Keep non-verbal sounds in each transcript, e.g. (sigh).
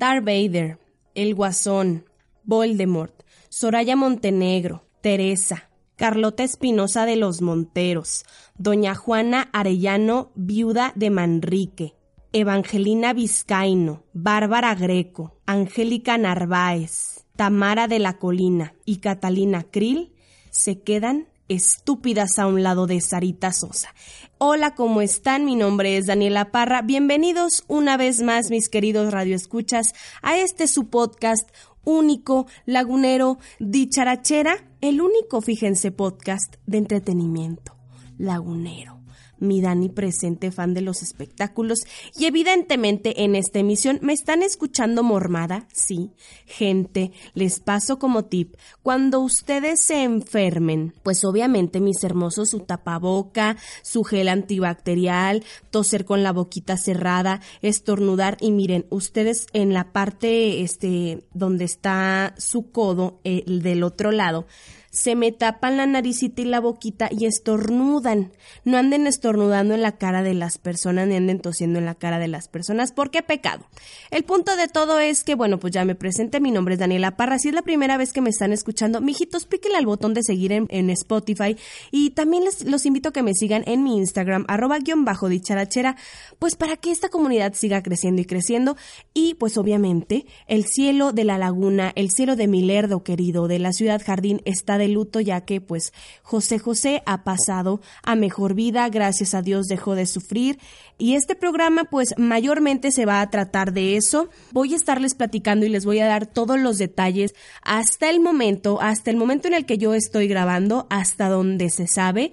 Darth Vader, El Guasón, Voldemort, Soraya Montenegro, Teresa, Carlota Espinosa de los Monteros, Doña Juana Arellano, viuda de Manrique, Evangelina Vizcaino, Bárbara Greco, Angélica Narváez, Tamara de la Colina y Catalina Krill se quedan estúpidas a un lado de Sarita Sosa. Hola, ¿cómo están? Mi nombre es Daniela Parra. Bienvenidos una vez más, mis queridos radioescuchas, a este su podcast único, lagunero, dicharachera, el único, fíjense, podcast de entretenimiento, lagunero mi Dani presente fan de los espectáculos. Y evidentemente en esta emisión me están escuchando mormada, sí, gente, les paso como tip, cuando ustedes se enfermen, pues obviamente mis hermosos su tapaboca, su gel antibacterial, toser con la boquita cerrada, estornudar y miren, ustedes en la parte este donde está su codo, el del otro lado, se me tapan la naricita y la boquita y estornudan. No anden estornudando en la cara de las personas ni anden tosiendo en la cara de las personas porque pecado. El punto de todo es que, bueno, pues ya me presenté, mi nombre es Daniela Parra. Si es la primera vez que me están escuchando, mijitos, píquenle al botón de seguir en, Spotify y también les los invito a que me sigan en mi Instagram, arroba guion bajo dicharachera, pues para que esta comunidad siga creciendo y creciendo y pues obviamente el cielo de la laguna, el cielo de mi lerdo querido, de la ciudad jardín está de luto ya que pues José José ha pasado a mejor vida, gracias a Dios dejó de sufrir y este programa pues mayormente se va a tratar de eso. Voy a estarles platicando y les voy a dar todos los detalles hasta el momento, hasta el momento en el que yo estoy grabando, hasta donde se sabe.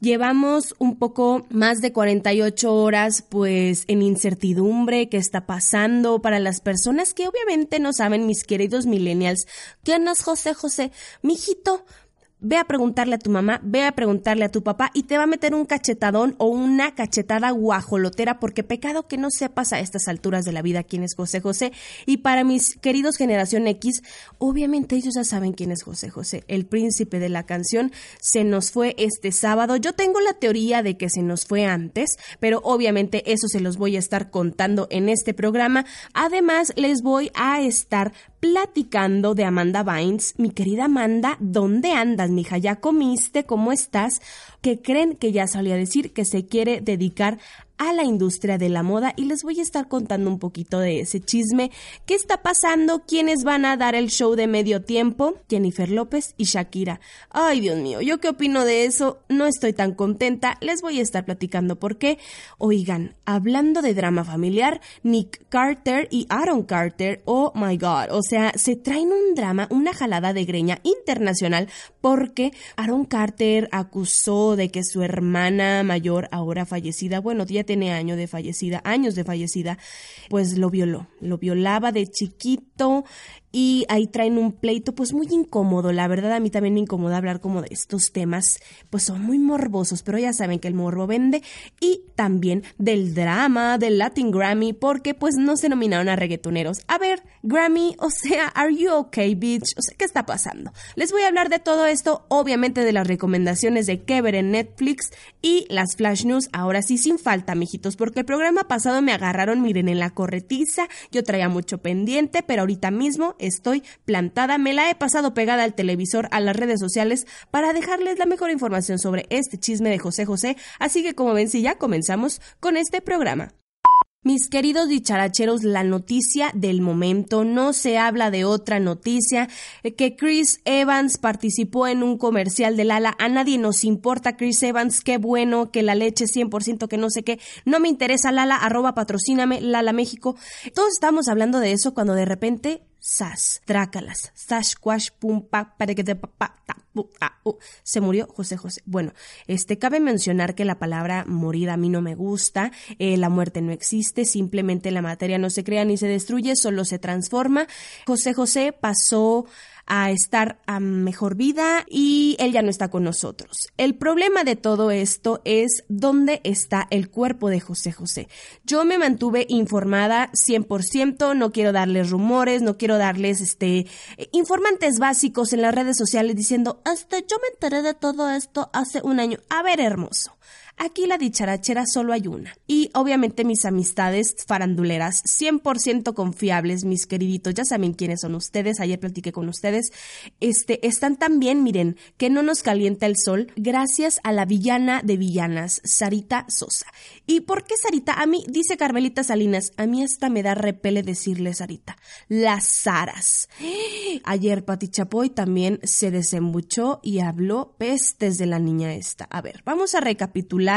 Llevamos un poco más de 48 horas pues en incertidumbre, qué está pasando para las personas que obviamente no saben, mis queridos millennials, ¿quién es José José? Mijito, Ve a preguntarle a tu mamá, ve a preguntarle a tu papá y te va a meter un cachetadón o una cachetada guajolotera porque pecado que no sepas a estas alturas de la vida quién es José José. Y para mis queridos generación X, obviamente ellos ya saben quién es José José, el príncipe de la canción. Se nos fue este sábado. Yo tengo la teoría de que se nos fue antes, pero obviamente eso se los voy a estar contando en este programa. Además, les voy a estar platicando de Amanda Bynes. Mi querida Amanda, ¿dónde andas, mija? ¿Ya comiste? ¿Cómo estás? Que creen que ya salió a decir que se quiere dedicar a la industria de la moda y les voy a estar contando un poquito de ese chisme. ¿Qué está pasando? ¿Quiénes van a dar el show de medio tiempo? Jennifer López y Shakira. Ay, Dios mío, ¿yo qué opino de eso? No estoy tan contenta. Les voy a estar platicando por qué. Oigan, hablando de drama familiar, Nick Carter y Aaron Carter, oh my god, o sea, se traen un drama, una jalada de greña internacional porque Aaron Carter acusó de que su hermana mayor, ahora fallecida, bueno, tiene años de fallecida, años de fallecida, pues lo violó, lo violaba de chiquito y ahí traen un pleito pues muy incómodo, la verdad a mí también me incomoda hablar como de estos temas, pues son muy morbosos, pero ya saben que el morbo vende y también del drama del Latin Grammy porque pues no se nominaron a reggaetoneros. A ver, Grammy, o sea, are you okay, bitch? O sea, ¿qué está pasando? Les voy a hablar de todo esto, obviamente de las recomendaciones de que en Netflix y las flash news, ahora sí sin falta, mijitos, porque el programa pasado me agarraron, miren, en la corretiza, yo traía mucho pendiente, pero ahorita mismo estoy plantada, me la he pasado pegada al televisor, a las redes sociales, para dejarles la mejor información sobre este chisme de José José, así que como ven, si ya comenzamos con este programa. Mis queridos dicharacheros, la noticia del momento, no se habla de otra noticia, que Chris Evans participó en un comercial de Lala, a nadie nos importa Chris Evans, qué bueno, que la leche 100%, que no sé qué, no me interesa Lala, arroba patrocíname, Lala México, todos estamos hablando de eso cuando de repente sas, trácalas, sash, quash, pum, pa, para que te pa, ta, se murió José José. Bueno, este, cabe mencionar que la palabra morir a mí no me gusta, eh, la muerte no existe, simplemente la materia no se crea ni se destruye, solo se transforma. José José pasó a estar a mejor vida y él ya no está con nosotros. El problema de todo esto es dónde está el cuerpo de José José. Yo me mantuve informada 100%, no quiero darles rumores, no quiero darles este informantes básicos en las redes sociales diciendo, hasta yo me enteré de todo esto hace un año. A ver, hermoso. Aquí la dicharachera solo hay una. Y obviamente mis amistades faranduleras, 100% confiables, mis queriditos, ya saben quiénes son ustedes, ayer platiqué con ustedes, este, están también, miren, que no nos calienta el sol, gracias a la villana de villanas, Sarita Sosa. ¿Y por qué Sarita? A mí, dice Carmelita Salinas, a mí hasta me da repele decirle Sarita. Las Saras. Ayer Pati Chapoy también se desembuchó y habló pestes de la niña esta. A ver, vamos a recapitular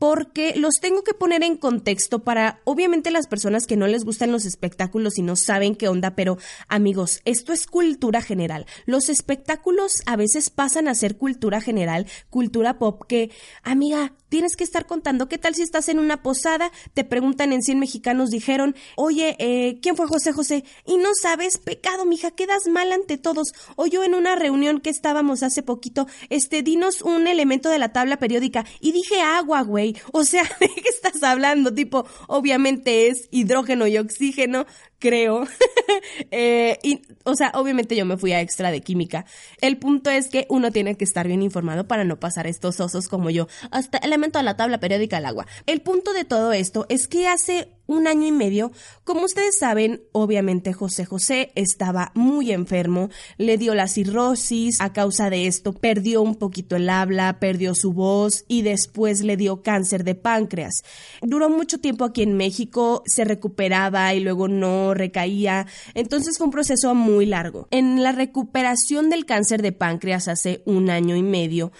porque los tengo que poner en contexto para, obviamente, las personas que no les gustan los espectáculos y no saben qué onda, pero amigos, esto es cultura general. Los espectáculos a veces pasan a ser cultura general, cultura pop, que, amiga, tienes que estar contando. ¿Qué tal si estás en una posada? Te preguntan en 100 mexicanos, dijeron, oye, eh, ¿quién fue José José? Y no sabes, pecado, mija, quedas mal ante todos. O yo en una reunión que estábamos hace poquito, este, dinos un elemento de la tabla periódica. Y dije agua, güey. O sea, (laughs) ¿de qué estás hablando? Tipo, obviamente es hidrógeno y oxígeno creo. (laughs) eh, y, o sea, obviamente yo me fui a extra de química. El punto es que uno tiene que estar bien informado para no pasar estos osos como yo, hasta elemento de la tabla periódica del agua. El punto de todo esto es que hace un año y medio, como ustedes saben, obviamente José José estaba muy enfermo, le dio la cirrosis, a causa de esto perdió un poquito el habla, perdió su voz y después le dio cáncer de páncreas. Duró mucho tiempo aquí en México, se recuperaba y luego no recaía, entonces fue un proceso muy largo. En la recuperación del cáncer de páncreas hace un año y medio,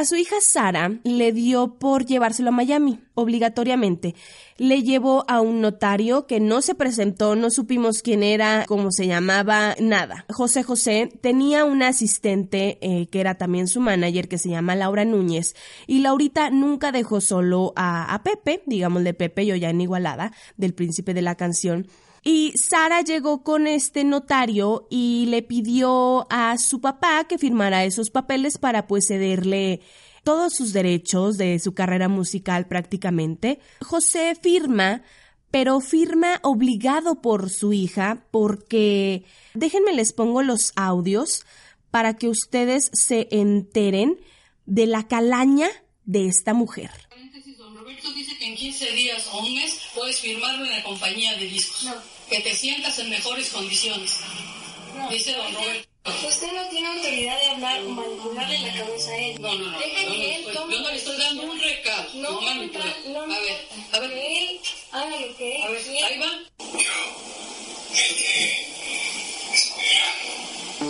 a su hija Sara le dio por llevárselo a Miami, obligatoriamente. Le llevó a un notario que no se presentó, no supimos quién era, cómo se llamaba, nada. José José tenía una asistente eh, que era también su manager, que se llama Laura Núñez, y Laurita nunca dejó solo a, a Pepe, digámosle Pepe, yo ya en Igualada, del príncipe de la canción, y Sara llegó con este notario y le pidió a su papá que firmara esos papeles para pues cederle todos sus derechos de su carrera musical prácticamente. José firma, pero firma obligado por su hija porque déjenme les pongo los audios para que ustedes se enteren de la calaña de esta mujer. En 15 días o un mes puedes firmarlo en la compañía de discos. No. Que te sientas en mejores condiciones. No. Dice don Roberto. Usted no tiene autoridad de hablar o manipularle la cabeza a él. No, no, no. Deja yo, que él estoy, yo no le estoy dando un recado. No, no, no, no, A ver, a ver. Que él haga lo que él A ver, ahí va.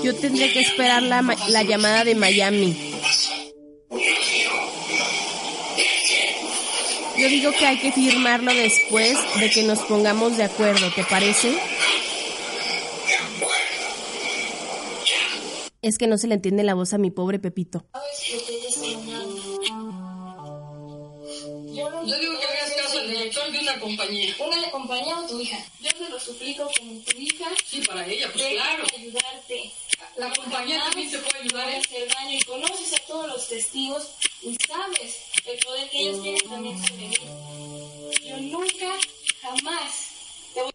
Yo tendría que esperar la, la llamada de Miami. Yo digo que hay que firmarlo después de que nos pongamos de acuerdo, ¿te parece? Es que no se le entiende la voz a mi pobre Pepito. Yo digo que hagas caso al director de una compañía. ¿Una compañía o tu hija? Yo te lo suplico como tu hija. Sí, para ella, pues claro. ayudarte. La compañía también se puede ayudar. a hacer daño y conoces a todos los testigos y sabes el poder que ellos tienen también sobre mí. Yo nunca, jamás te voy,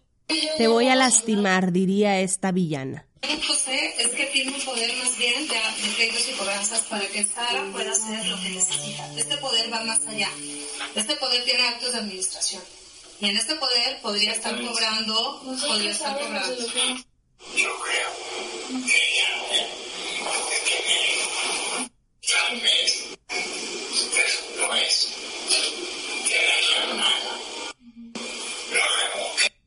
te voy a lastimar, diría esta villana. José es que tiene un poder más bien de, créditos y cobranzas para que Sara pueda hacer lo que necesita. Este poder va más allá. Este poder tiene actos de administración. Y en este poder podría estar cobrando, podría estar cobrando. Yo creo que ella tal vez no es de la hermana.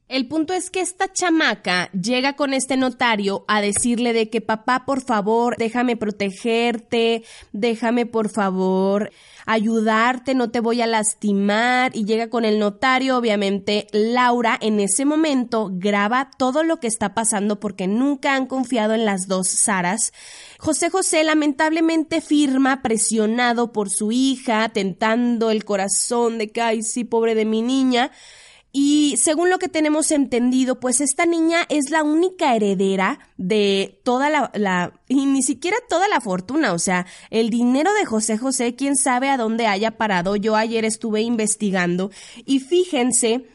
El punto es que esta chamaca llega con este notario a decirle de que papá, por favor, déjame protegerte, déjame por favor ayudarte, no te voy a lastimar y llega con el notario, obviamente Laura en ese momento graba todo lo que está pasando porque nunca han confiado en las dos Saras. José José lamentablemente firma presionado por su hija, tentando el corazón de que, ay, sí, pobre de mi niña. Y según lo que tenemos entendido, pues esta niña es la única heredera de toda la, la, y ni siquiera toda la fortuna, o sea, el dinero de José José, quién sabe a dónde haya parado. Yo ayer estuve investigando y fíjense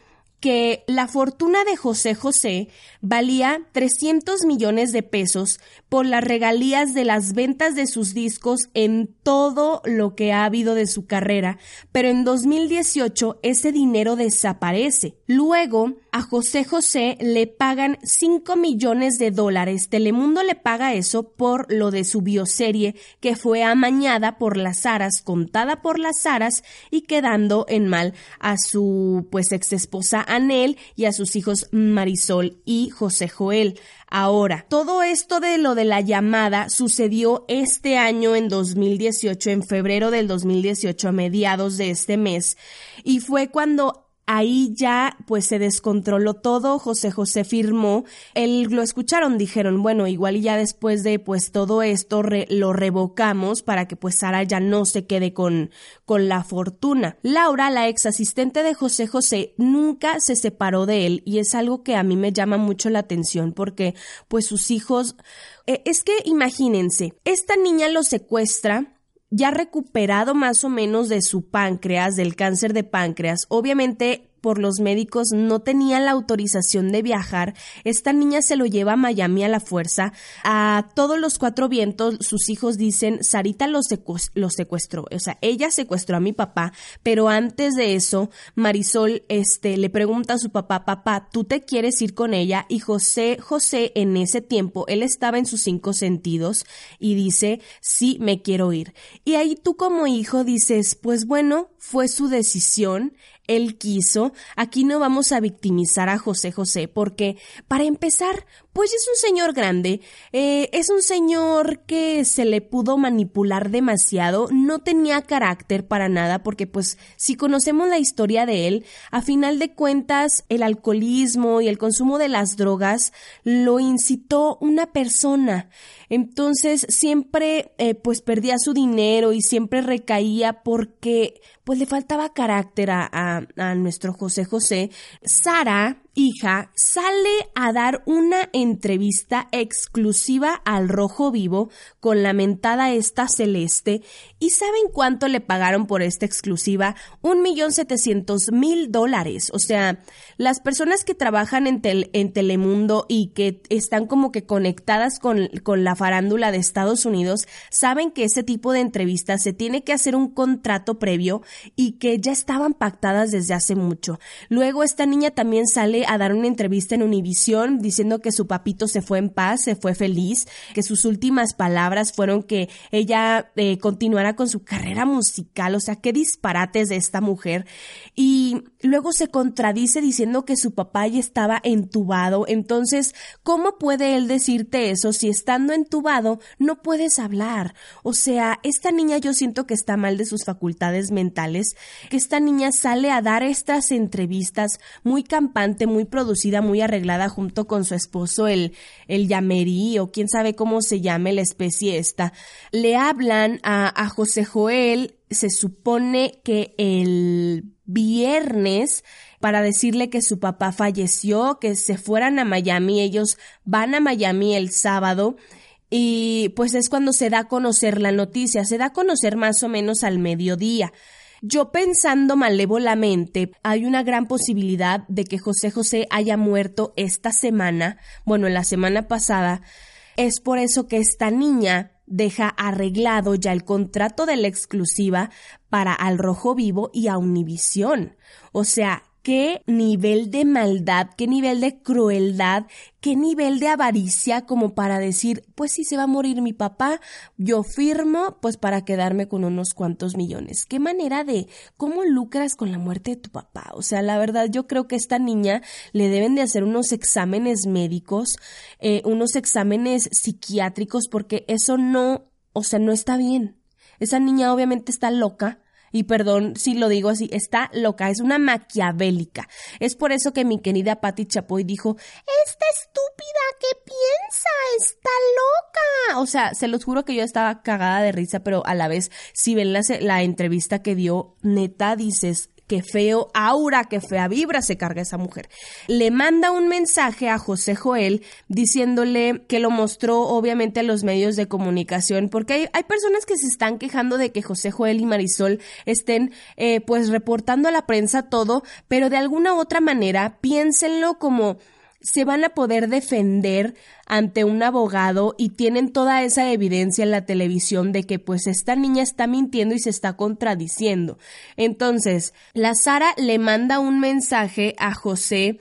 que la fortuna de José José valía 300 millones de pesos por las regalías de las ventas de sus discos en todo lo que ha habido de su carrera, pero en 2018 ese dinero desaparece. Luego, a José José le pagan 5 millones de dólares. Telemundo le paga eso por lo de su bioserie que fue amañada por las aras, contada por las aras y quedando en mal a su pues ex esposa Anel y a sus hijos Marisol y José Joel. Ahora, todo esto de lo de la llamada sucedió este año en 2018, en febrero del 2018, a mediados de este mes, y fue cuando Ahí ya pues se descontroló todo, José José firmó, él lo escucharon, dijeron, bueno, igual ya después de pues todo esto lo revocamos para que pues Sara ya no se quede con, con la fortuna. Laura, la ex asistente de José José, nunca se separó de él y es algo que a mí me llama mucho la atención porque pues sus hijos, eh, es que imagínense, esta niña lo secuestra, ya recuperado más o menos de su páncreas, del cáncer de páncreas, obviamente por los médicos no tenía la autorización de viajar, esta niña se lo lleva a Miami a la fuerza. A todos los cuatro vientos, sus hijos dicen, Sarita lo, secuestró. O sea, ella secuestró a mi papá, pero antes de eso, Marisol este, le pregunta a su papá, papá, ¿tú te quieres ir con ella? Y José, José, en ese tiempo, él estaba en sus cinco sentidos y dice, sí, me quiero ir. Y ahí tú como hijo dices, pues bueno, fue su decisión, él quiso, aquí no vamos a victimizar a José José, porque, para empezar, pues es un señor grande, eh, es un señor que se le pudo manipular demasiado, no tenía carácter para nada, porque pues si conocemos la historia de él, a final de cuentas el alcoholismo y el consumo de las drogas lo incitó una persona. Entonces siempre eh, pues perdía su dinero y siempre recaía porque pues le faltaba carácter a, a nuestro José José. Sara hija sale a dar una entrevista exclusiva al Rojo Vivo con la mentada esta celeste y ¿saben cuánto le pagaron por esta exclusiva? Un millón setecientos mil dólares. O sea, las personas que trabajan en, en Telemundo y que están como que conectadas con, con la farándula de Estados Unidos saben que ese tipo de entrevistas se tiene que hacer un contrato previo y que ya estaban pactadas desde hace mucho. Luego esta niña también sale a dar una entrevista en Univisión diciendo que su papito se fue en paz, se fue feliz, que sus últimas palabras fueron que ella eh, continuara con su carrera musical, o sea, qué disparates de esta mujer. Y luego se contradice diciendo que su papá ya estaba entubado, entonces, ¿cómo puede él decirte eso si estando entubado no puedes hablar? O sea, esta niña yo siento que está mal de sus facultades mentales, que esta niña sale a dar estas entrevistas muy campante, muy producida, muy arreglada junto con su esposo, el, el Yamerí, o quién sabe cómo se llame la especie esta. Le hablan a, a José Joel, se supone que el viernes para decirle que su papá falleció, que se fueran a Miami, ellos van a Miami el sábado y pues es cuando se da a conocer la noticia, se da a conocer más o menos al mediodía. Yo pensando malévolamente, hay una gran posibilidad de que José José haya muerto esta semana, bueno, en la semana pasada. Es por eso que esta niña deja arreglado ya el contrato de la exclusiva para Al Rojo Vivo y a Univisión. O sea, qué nivel de maldad, qué nivel de crueldad, qué nivel de avaricia como para decir, pues si se va a morir mi papá, yo firmo pues para quedarme con unos cuantos millones. Qué manera de cómo lucras con la muerte de tu papá. O sea, la verdad yo creo que a esta niña le deben de hacer unos exámenes médicos, eh, unos exámenes psiquiátricos, porque eso no, o sea, no está bien. Esa niña obviamente está loca y perdón si lo digo así, está loca, es una maquiavélica. Es por eso que mi querida Patti Chapoy dijo, esta estúpida, ¿qué piensa? Está loca. O sea, se los juro que yo estaba cagada de risa, pero a la vez, si ven la, la entrevista que dio, neta dices, qué feo aura, qué fea vibra se carga esa mujer. Le manda un mensaje a José Joel diciéndole que lo mostró obviamente a los medios de comunicación, porque hay, personas que se están quejando de que José Joel y Marisol estén eh, pues reportando a la prensa todo, pero de alguna otra manera piénsenlo como se van a poder defender ante un abogado y tienen toda esa evidencia en la televisión de que pues esta niña está mintiendo y se está contradiciendo. Entonces, la Sara le manda un mensaje a José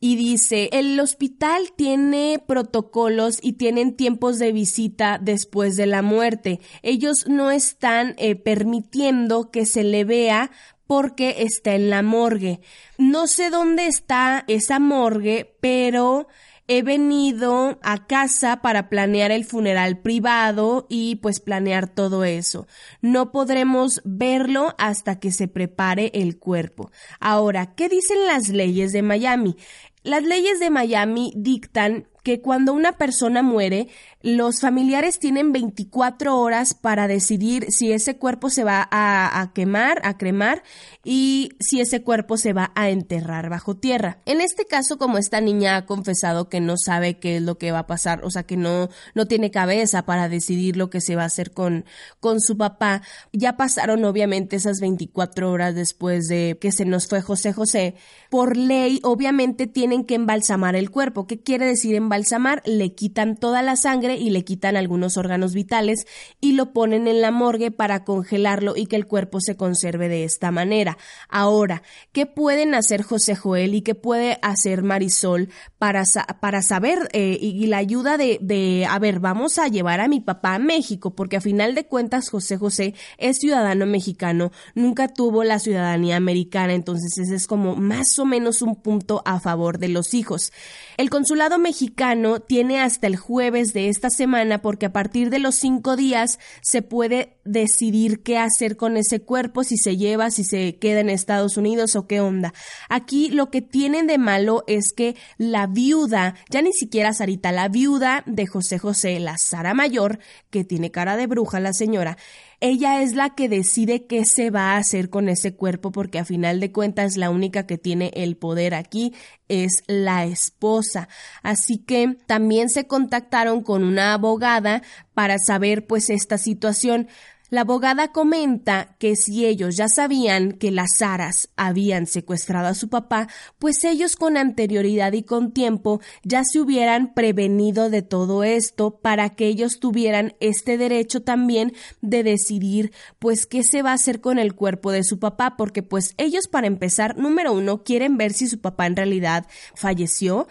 y dice, el hospital tiene protocolos y tienen tiempos de visita después de la muerte. Ellos no están eh, permitiendo que se le vea porque está en la morgue. No sé dónde está esa morgue, pero he venido a casa para planear el funeral privado y pues planear todo eso. No podremos verlo hasta que se prepare el cuerpo. Ahora, ¿qué dicen las leyes de Miami? Las leyes de Miami dictan que cuando una persona muere, los familiares tienen 24 horas para decidir si ese cuerpo se va a, quemar, a cremar y si ese cuerpo se va a enterrar bajo tierra. En este caso, como esta niña ha confesado que no sabe qué es lo que va a pasar, o sea, que no, no tiene cabeza para decidir lo que se va a hacer con, con su papá, ya pasaron obviamente esas 24 horas después de que se nos fue José José. Por ley, obviamente tienen que embalsamar el cuerpo. ¿Qué quiere decir embalsamar? Balsamar, le quitan toda la sangre y le quitan algunos órganos vitales y lo ponen en la morgue para congelarlo y que el cuerpo se conserve de esta manera. Ahora, ¿qué pueden hacer José Joel y qué puede hacer Marisol para, para saber eh, y, la ayuda de, de, a ver, vamos a llevar a mi papá a México, porque a final de cuentas José José es ciudadano mexicano, nunca tuvo la ciudadanía americana, entonces ese es como más o menos un punto a favor de los hijos. El consulado mexicano tiene hasta el jueves de esta semana porque a partir de los cinco días se puede decidir qué hacer con ese cuerpo, si se lleva, si se queda en Estados Unidos o qué onda. Aquí lo que tienen de malo es que la viuda, ya ni siquiera Sarita, la viuda de José José, la Sara Mayor, que tiene cara de bruja la señora, ella es la que decide qué se va a hacer con ese cuerpo porque a final de cuentas la única que tiene el poder aquí es la esposa. Así que también se contactaron con una abogada para saber pues esta situación. La abogada comenta que si ellos ya sabían que las Saras habían secuestrado a su papá, pues ellos con anterioridad y con tiempo ya se hubieran prevenido de todo esto para que ellos tuvieran este derecho también de decidir pues qué se va a hacer con el cuerpo de su papá, porque pues ellos para empezar, número uno, quieren ver si su papá en realidad falleció.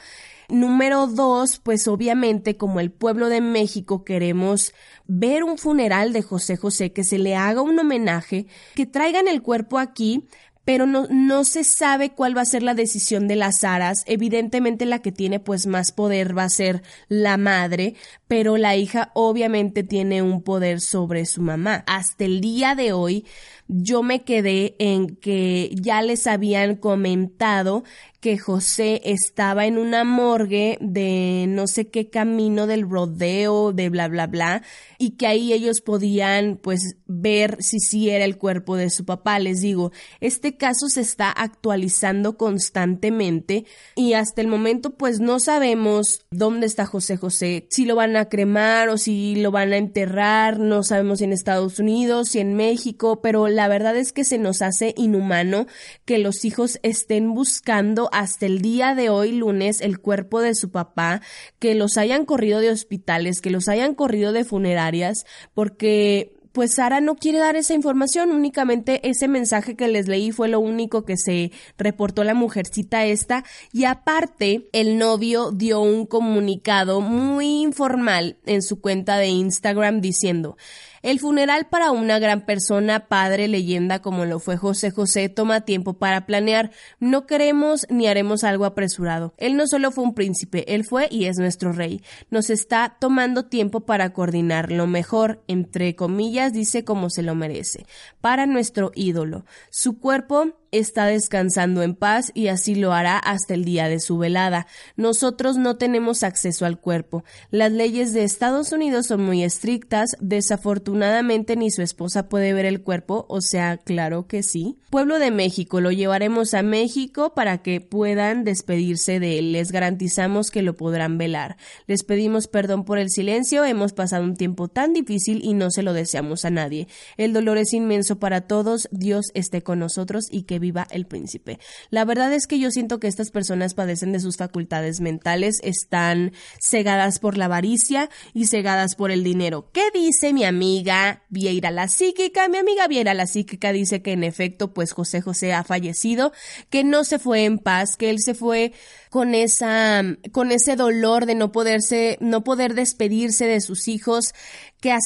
Número dos, pues obviamente como el pueblo de México queremos ver un funeral de José José, que se le haga un homenaje, que traigan el cuerpo aquí, pero no, no se sabe cuál va a ser la decisión de las aras. Evidentemente la que tiene pues más poder va a ser la madre, pero la hija obviamente tiene un poder sobre su mamá. Hasta el día de hoy yo me quedé en que ya les habían comentado que José estaba en una morgue de no sé qué camino del rodeo, de bla, bla, bla, y que ahí ellos podían pues ver si sí era el cuerpo de su papá. Les digo, este caso se está actualizando constantemente y hasta el momento pues no sabemos dónde está José José, si lo van a cremar o si lo van a enterrar, no sabemos si en Estados Unidos, si en México, pero la verdad es que se nos hace inhumano que los hijos estén buscando hasta el día de hoy, lunes, el cuerpo de su papá, que los hayan corrido de hospitales, que los hayan corrido de funerarias, porque pues Sara no quiere dar esa información, únicamente ese mensaje que les leí fue lo único que se reportó la mujercita esta. Y aparte el novio dio un comunicado muy informal en su cuenta de Instagram diciendo el funeral para una gran persona, padre, leyenda como lo fue José José, toma tiempo para planear. No queremos ni haremos algo apresurado. Él no solo fue un príncipe, él fue y es nuestro rey. Nos está tomando tiempo para coordinar lo mejor, entre comillas, dice como se lo merece, para nuestro ídolo. Su cuerpo está descansando en paz y así lo hará hasta el día de su velada. Nosotros no tenemos acceso al cuerpo. Las leyes de Estados Unidos son muy estrictas. Desafortunadamente ni su esposa puede ver el cuerpo, o sea, claro que sí. Pueblo de México, lo llevaremos a México para que puedan despedirse de él. Les garantizamos que lo podrán velar. Les pedimos perdón por el silencio. Hemos pasado un tiempo tan difícil y no se lo deseamos a nadie. El dolor es inmenso para todos. Dios esté con nosotros y que viva el príncipe. La verdad es que yo siento que estas personas padecen de sus facultades mentales, están cegadas por la avaricia y cegadas por el dinero. ¿Qué dice mi amiga Vieira la psíquica? Mi amiga Vieira la psíquica dice que en efecto, pues José José ha fallecido, que no se fue en paz, que él se fue con esa, con ese dolor de no poderse, no poder despedirse de sus hijos, que a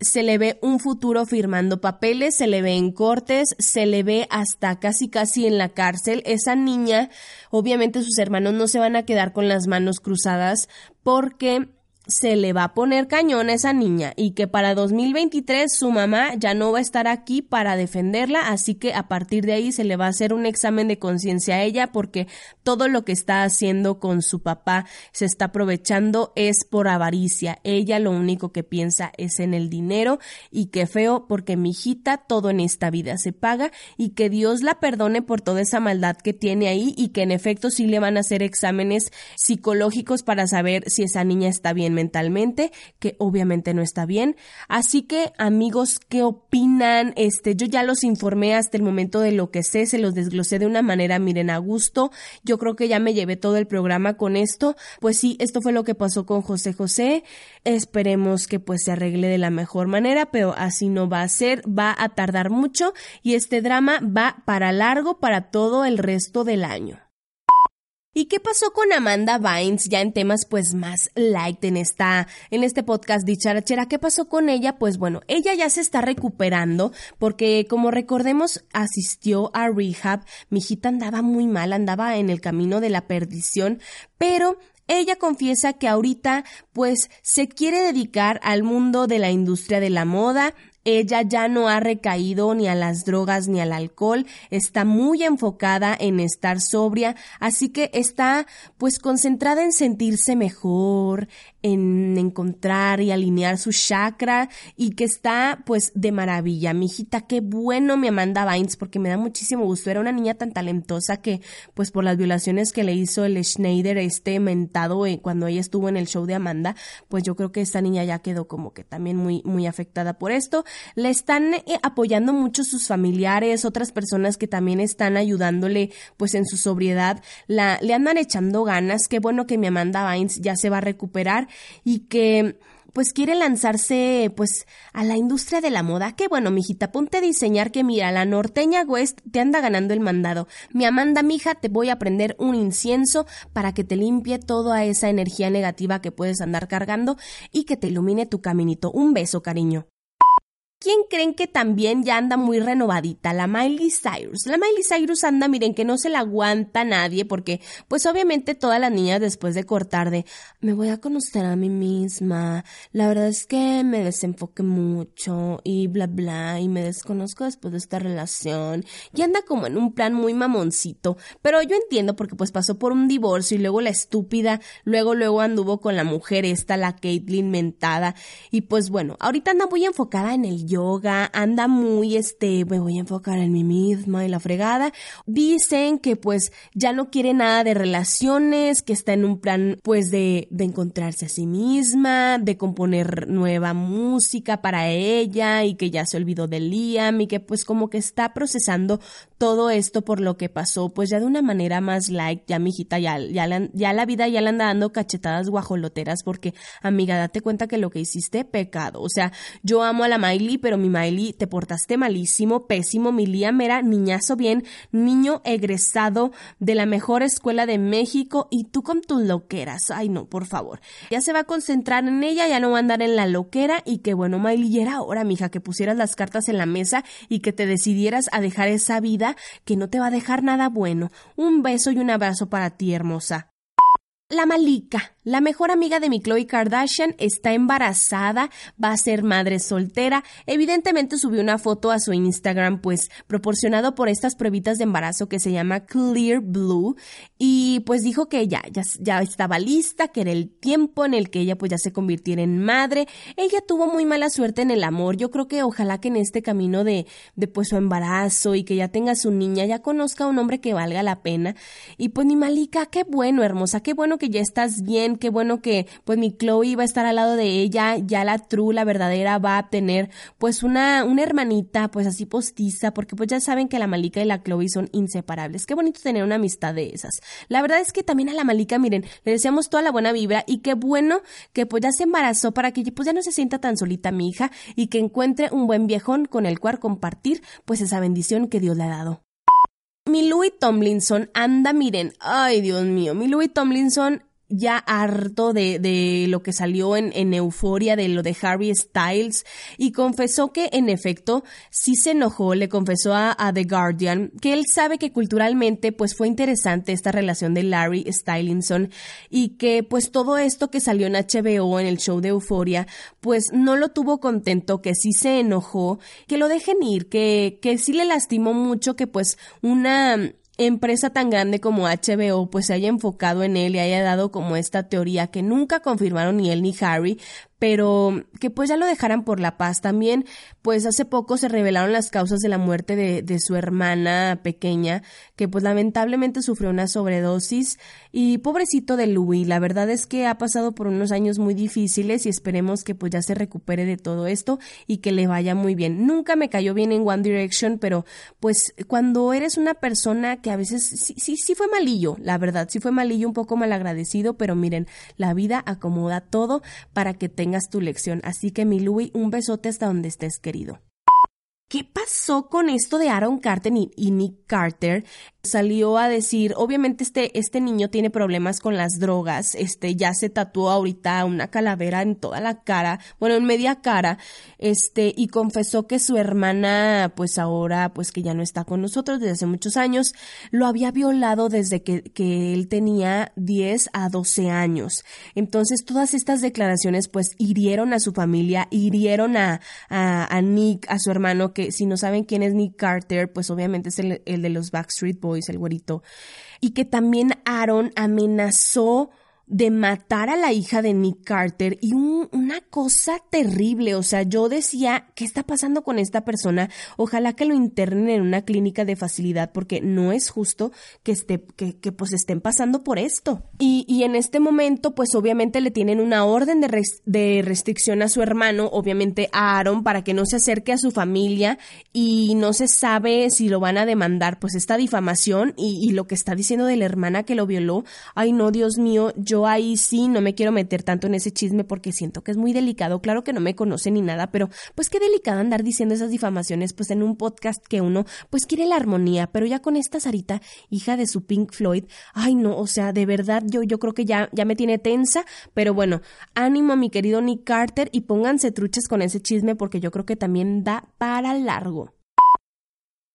se le ve un futuro firmando papeles, se le ve en cortes, se le ve hasta casi casi en la cárcel. Esa niña, obviamente sus hermanos no se van a quedar con las manos cruzadas porque se le va a poner cañón a esa niña y que para 2023 su mamá ya no va a estar aquí para defenderla, así que a partir de ahí se le va a hacer un examen de conciencia a ella porque todo lo que está haciendo con su papá se está aprovechando es por avaricia. Ella lo único que piensa es en el dinero y qué feo porque mi hijita todo en esta vida se paga y que Dios la perdone por toda esa maldad que tiene ahí y que en efecto sí le van a hacer exámenes psicológicos para saber si esa niña está bien mentalmente, que obviamente no está bien. Así que, amigos, ¿qué opinan? Este, yo ya los informé hasta el momento de lo que sé, se los desglosé de una manera, miren, a gusto. Yo creo que ya me llevé todo el programa con esto. Pues sí, esto fue lo que pasó con José José. Esperemos que pues se arregle de la mejor manera, pero así no va a ser, va a tardar mucho y este drama va para largo para todo el resto del año. ¿Y qué pasó con Amanda Vines ya en temas pues más light en esta en este podcast dicharachera? ¿Qué pasó con ella? Pues bueno, ella ya se está recuperando porque como recordemos asistió a rehab. Mi hijita andaba muy mal, andaba en el camino de la perdición, pero ella confiesa que ahorita pues se quiere dedicar al mundo de la industria de la moda, ella ya no ha recaído ni a las drogas ni al alcohol, está muy enfocada en estar sobria, así que está pues concentrada en sentirse mejor, en encontrar y alinear su chakra y que está pues de maravilla. Mi hijita, qué bueno mi Amanda Vines porque me da muchísimo gusto. Era una niña tan talentosa que pues por las violaciones que le hizo el Schneider este mentado eh, cuando ella estuvo en el show de Amanda, pues yo creo que esta niña ya quedó como que también muy muy afectada por esto. Le están eh, apoyando mucho sus familiares, otras personas que también están ayudándole pues en su sobriedad. La le andan echando ganas. Qué bueno que mi Amanda Vines ya se va a recuperar y que pues quiere lanzarse pues a la industria de la moda. Qué bueno, mijita, ponte a diseñar que mira, la norteña West te anda ganando el mandado. Mi Amanda, mija, te voy a prender un incienso para que te limpie toda esa energía negativa que puedes andar cargando y que te ilumine tu caminito. Un beso, cariño. ¿Quién creen que también ya anda muy renovadita? La Miley Cyrus. La Miley Cyrus anda, miren, que no se la aguanta nadie porque, pues obviamente todas las niñas después de cortar de, me voy a conocer a mí misma, la verdad es que me desenfoque mucho y bla bla y me desconozco después de esta relación y anda como en un plan muy mamoncito, pero yo entiendo porque pues pasó por un divorcio y luego la estúpida, luego luego anduvo con la mujer esta, la Caitlyn mentada. Y pues bueno, ahorita anda muy enfocada en el yoga, anda muy, este, me voy a enfocar en mí misma y la fregada. Dicen que pues ya no quiere nada de relaciones, que está en un plan pues de, de encontrarse a sí misma, de componer nueva música para ella y que ya se olvidó de Liam y que pues como que está procesando todo esto por lo que pasó, pues ya de una manera más like, ya mi ya, ya, la, ya vida ya le anda dando cachetadas guajoloteras porque, amiga, date cuenta que lo que hiciste, pecado. O sea, yo amo a la Miley, pero mi Miley, te portaste malísimo, pésimo, mi Liam era niñazo bien, niño egresado de la mejor escuela de México y tú con tus loqueras. Ay, no, por favor. Ya se va a concentrar en ella, ya no va a andar en la loquera y que bueno, Miley, era hora, mija, que pusieras las cartas en la mesa y que te decidieras a dejar esa vida que no te va a dejar nada bueno. Un beso y un abrazo para ti, hermosa. La Malika, la mejor amiga de mi Chloe Kardashian, está embarazada, va a ser madre soltera. Evidentemente subió una foto a su Instagram, pues proporcionado por estas pruebitas de embarazo que se llama Clear Blue. Y pues dijo que ya, ya, estaba lista, que era el tiempo en el que ella pues ya se convirtiera en madre. Ella tuvo muy mala suerte en el amor. Yo creo que ojalá que en este camino de, de pues su embarazo y que ya tenga su niña, ya conozca a un hombre que valga la pena. Y pues mi Malika, qué bueno, hermosa, qué bueno que ya estás bien, qué bueno que pues mi Chloe va a estar al lado de ella, ya la true, la verdadera, va a tener pues una, una hermanita pues así postiza, porque pues ya saben que la Malika y la Chloe son inseparables. Qué bonito tener una amistad de esas. La verdad es que también a la Malika, miren, le deseamos toda la buena vibra y qué bueno que pues ya se embarazó para que pues ya no se sienta tan solita mi hija y que encuentre un buen viejón con el cual compartir pues esa bendición que Dios le ha dado. Mi Louis Tomlinson anda, miren, ay Dios mío, mi Louis Tomlinson ya harto de, de, lo que salió en, en Euforia, de lo de Harry Styles, y confesó que en efecto sí se enojó, le confesó a, a, The Guardian que él sabe que culturalmente pues fue interesante esta relación de Larry Stylinson y que pues todo esto que salió en HBO en el show de Euforia pues no lo tuvo contento, que sí se enojó, que lo dejen ir, que, que sí le lastimó mucho que pues una empresa tan grande como HBO pues se haya enfocado en él y haya dado como esta teoría que nunca confirmaron ni él ni Harry, pero que pues ya lo dejaran por la paz. También, pues hace poco se revelaron las causas de la muerte de, de, su hermana pequeña, que pues lamentablemente sufrió una sobredosis. Y pobrecito de Louis, la verdad es que ha pasado por unos años muy difíciles y esperemos que pues ya se recupere de todo esto y que le vaya muy bien. Nunca me cayó bien en One Direction, pero pues cuando eres una persona que a veces sí, sí, sí fue malillo, la verdad, sí fue malillo, un poco malagradecido, pero miren, la vida acomoda todo para que te tengas tu lección. Así que mi Louis, un besote hasta donde estés querido. ¿Qué pasó con esto de Aaron Carter y Nick Carter? Salió a decir, obviamente este, este niño tiene problemas con las drogas, este ya se tatuó ahorita una calavera en toda la cara, bueno, en media cara, este, y confesó que su hermana, pues ahora, pues que ya no está con nosotros desde hace muchos años, lo había violado desde que, que él tenía 10 a 12 años. Entonces, todas estas declaraciones, pues, hirieron a su familia, hirieron a, a, Nick, a su hermano, que si no saben quién es Nick Carter, pues obviamente es el, el de los Backstreet Boys, el güerito. Y que también Aaron amenazó de matar a la hija de Nick Carter y una cosa terrible, o sea, yo decía, ¿qué está pasando con esta persona? Ojalá que lo internen en una clínica de facilidad porque no es justo que esté, que, que pues estén pasando por esto. Y, y, en este momento, pues obviamente le tienen una orden de, de restricción a su hermano, obviamente a Aaron, para que no se acerque a su familia y no se sabe si lo van a demandar, pues esta difamación y, y lo que está diciendo de la hermana que lo violó, ay no, Dios mío, yo yo ahí sí no me quiero meter tanto en ese chisme porque siento que es muy delicado. Claro que no me conoce ni nada, pero pues qué delicado andar diciendo esas difamaciones pues en un podcast que uno pues quiere la armonía, pero ya con esta Sarita, hija de su Pink Floyd, ay no, o sea, de verdad yo, yo creo que ya, ya me tiene tensa, pero bueno, ánimo a mi querido Nick Carter y pónganse truches con ese chisme porque yo creo que también da para largo.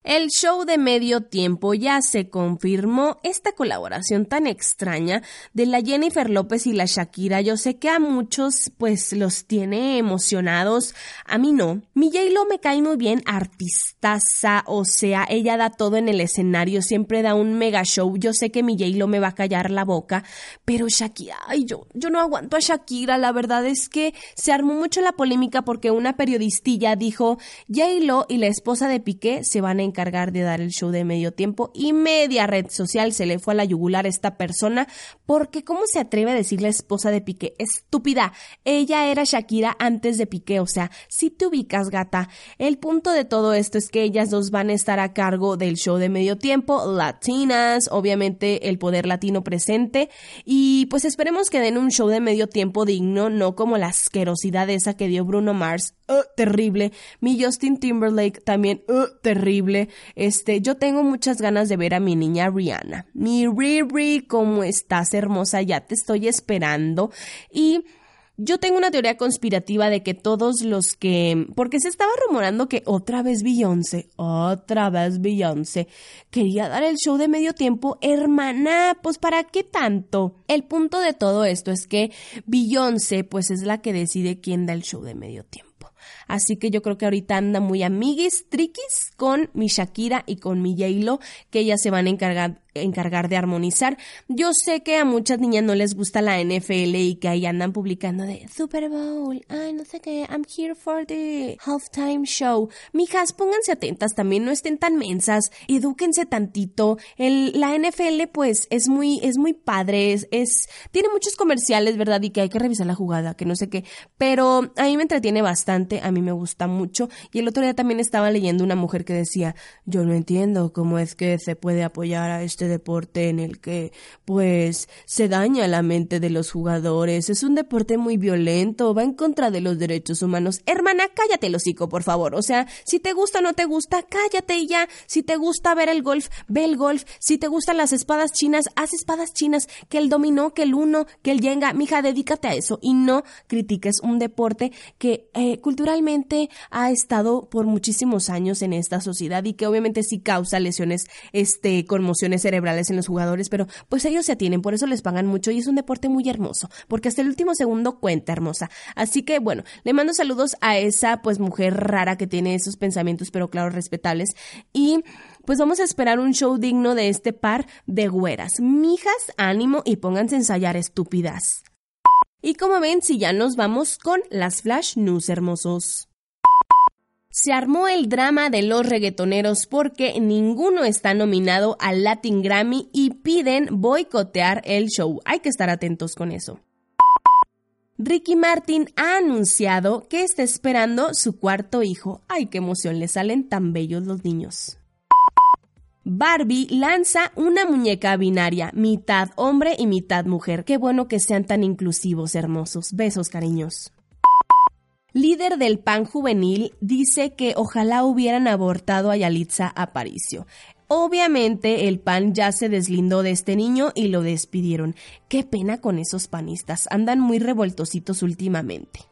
El show de medio tiempo ya se confirmó esta colaboración tan extraña de la Jennifer López y la Shakira. Yo sé que a muchos pues los tiene emocionados, a mí no. Mi J-Lo me cae muy bien, artistaza, o sea, ella da todo en el escenario, siempre da un mega show. Yo sé que mi J-Lo me va a callar la boca, pero Shakira, ay, yo, yo no aguanto a Shakira. La verdad es que se armó mucho la polémica porque una periodistilla dijo J-Lo y la esposa de Piqué se van a encargar de dar el show de medio tiempo y media red social. Se le fue a la yugular a esta persona porque ¿cómo se atreve a decir la esposa de Piqué? Estúpida, ella era Shakira antes de Piqué, o sea, si te ubicas gata. El punto de todo esto es que ellas dos van a estar a cargo del show de medio tiempo, latinas, obviamente el poder latino presente. Y pues esperemos que den un show de medio tiempo digno, no como la asquerosidad esa que dio Bruno Mars, uh, terrible, mi Justin Timberlake también, uh, terrible, este, yo tengo muchas ganas de ver a mi niña Rihanna, mi Riri, ¿cómo estás hermosa? Ya te estoy esperando y yo tengo una teoría conspirativa de que todos los que... Porque se estaba rumorando que otra vez Beyoncé, otra vez Beyoncé, quería dar el show de medio tiempo. Hermana, pues ¿para qué tanto? El punto de todo esto es que Beyoncé pues es la que decide quién da el show de medio tiempo. Así que yo creo que ahorita anda muy amiguis, triquis con mi Shakira y con mi j que ellas se van a encargar de armonizar. Yo sé que a muchas niñas no les gusta la NFL y que ahí andan publicando de Super Bowl, ay, no sé qué, I'm here for the halftime show. Mijas, pónganse atentas también, no estén tan mensas, edúquense tantito. La NFL, pues, es muy, es muy padre, es, es, tiene muchos comerciales, ¿verdad? Y que hay que revisar la jugada, que no sé qué, pero a mí me entretiene bastante, a mí me gusta mucho. Y el otro día también estaba leyendo una mujer que decía, yo no entiendo cómo es que se puede apoyar a este deporte en el que pues se daña la mente de los jugadores. Es un deporte muy violento, va en contra de los derechos humanos. Hermana, cállate el hocico, por favor. O sea, si te gusta o no te gusta, cállate y ya. Si te gusta ver el golf, ve el golf. Si te gustan las espadas chinas, haz espadas chinas. Que el dominó, que el uno, que el yenga. Mija, dedícate a eso y no critiques un deporte que eh, culturalmente ha estado por muchísimos años en esta sociedad y que obviamente sí causa lesiones, este, conmociones cerebrales en los jugadores, pero pues ellos se atienen, por eso les pagan mucho y es un deporte muy hermoso, porque hasta el último segundo cuenta hermosa. Así que bueno, le mando saludos a esa pues mujer rara que tiene esos pensamientos, pero claro, respetables. Y pues vamos a esperar un show digno de este par de güeras. Mijas, ánimo y pónganse a ensayar estúpidas. Y como ven, si ya nos vamos con las flash news hermosos. Se armó el drama de los reggaetoneros porque ninguno está nominado al Latin Grammy y piden boicotear el show. Hay que estar atentos con eso. Ricky Martin ha anunciado que está esperando su cuarto hijo. ¡Ay, qué emoción! Le salen tan bellos los niños. Barbie lanza una muñeca binaria, mitad hombre y mitad mujer. Qué bueno que sean tan inclusivos, hermosos. Besos, cariños líder del PAN juvenil, dice que ojalá hubieran abortado a Yalitza Aparicio. Obviamente el PAN ya se deslindó de este niño y lo despidieron. Qué pena con esos panistas, andan muy revoltositos últimamente.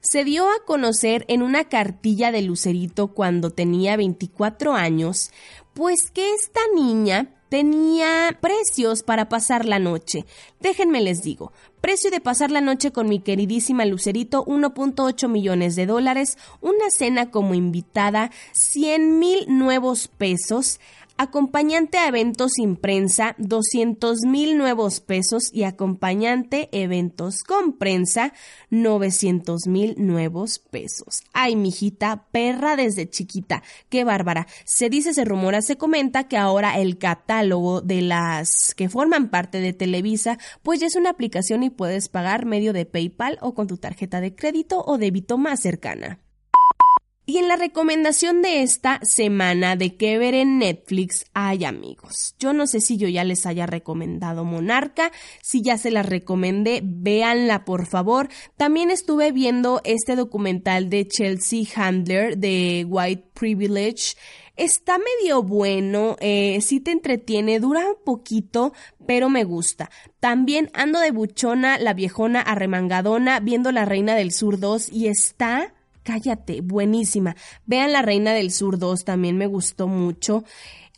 Se dio a conocer en una cartilla de Lucerito cuando tenía 24 años, pues que esta niña tenía precios para pasar la noche. Déjenme les digo, precio de pasar la noche con mi queridísima Lucerito, 1.8 millones de dólares, una cena como invitada, 100 mil nuevos pesos, Acompañante a eventos sin prensa, 200 mil nuevos pesos y acompañante eventos con prensa, 900 mil nuevos pesos. Ay, mijita, perra desde chiquita. Qué bárbara. Se dice, se rumora, se comenta que ahora el catálogo de las que forman parte de Televisa, pues ya es una aplicación y puedes pagar medio de PayPal o con tu tarjeta de crédito o débito más cercana. Y en la recomendación de esta semana de que ver en Netflix hay amigos. Yo no sé si yo ya les haya recomendado Monarca, si ya se la recomendé, véanla por favor. También estuve viendo este documental de Chelsea Handler de White Privilege. Está medio bueno, eh, sí te entretiene, dura un poquito, pero me gusta. También ando de buchona, la viejona arremangadona, viendo La Reina del Sur 2 y está cállate, buenísima. Vean La Reina del Sur 2, también me gustó mucho.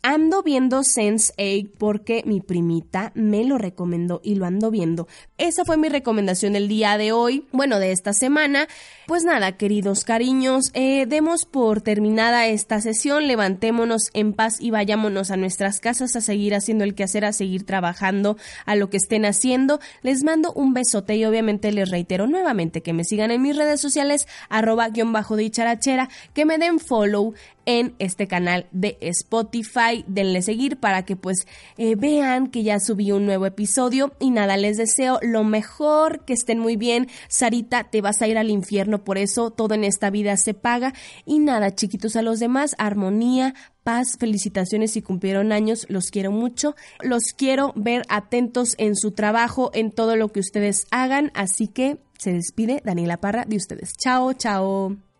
Ando viendo Sense8 porque mi primita me lo recomendó y lo ando viendo. Esa fue mi recomendación del día de hoy, bueno, de esta semana. Pues nada, queridos cariños, eh, demos por terminada esta sesión, levantémonos en paz y vayámonos a nuestras casas a seguir haciendo el quehacer, a seguir trabajando a lo que estén haciendo. Les mando un besote y obviamente les reitero nuevamente que me sigan en mis redes sociales, arroba guion bajo de charachera, que me den follow en este canal de Spotify. Denle seguir para que pues eh, vean que ya subí un nuevo episodio y nada, les deseo lo mejor, que estén muy bien. Sarita, te vas a ir al infierno, por eso todo en esta vida se paga. Y nada, chiquitos, a los demás, armonía, paz, felicitaciones si cumplieron años, los quiero mucho, los quiero ver atentos en su trabajo, en todo lo que ustedes hagan, así que se despide Daniela Parra de ustedes. Chao, chao.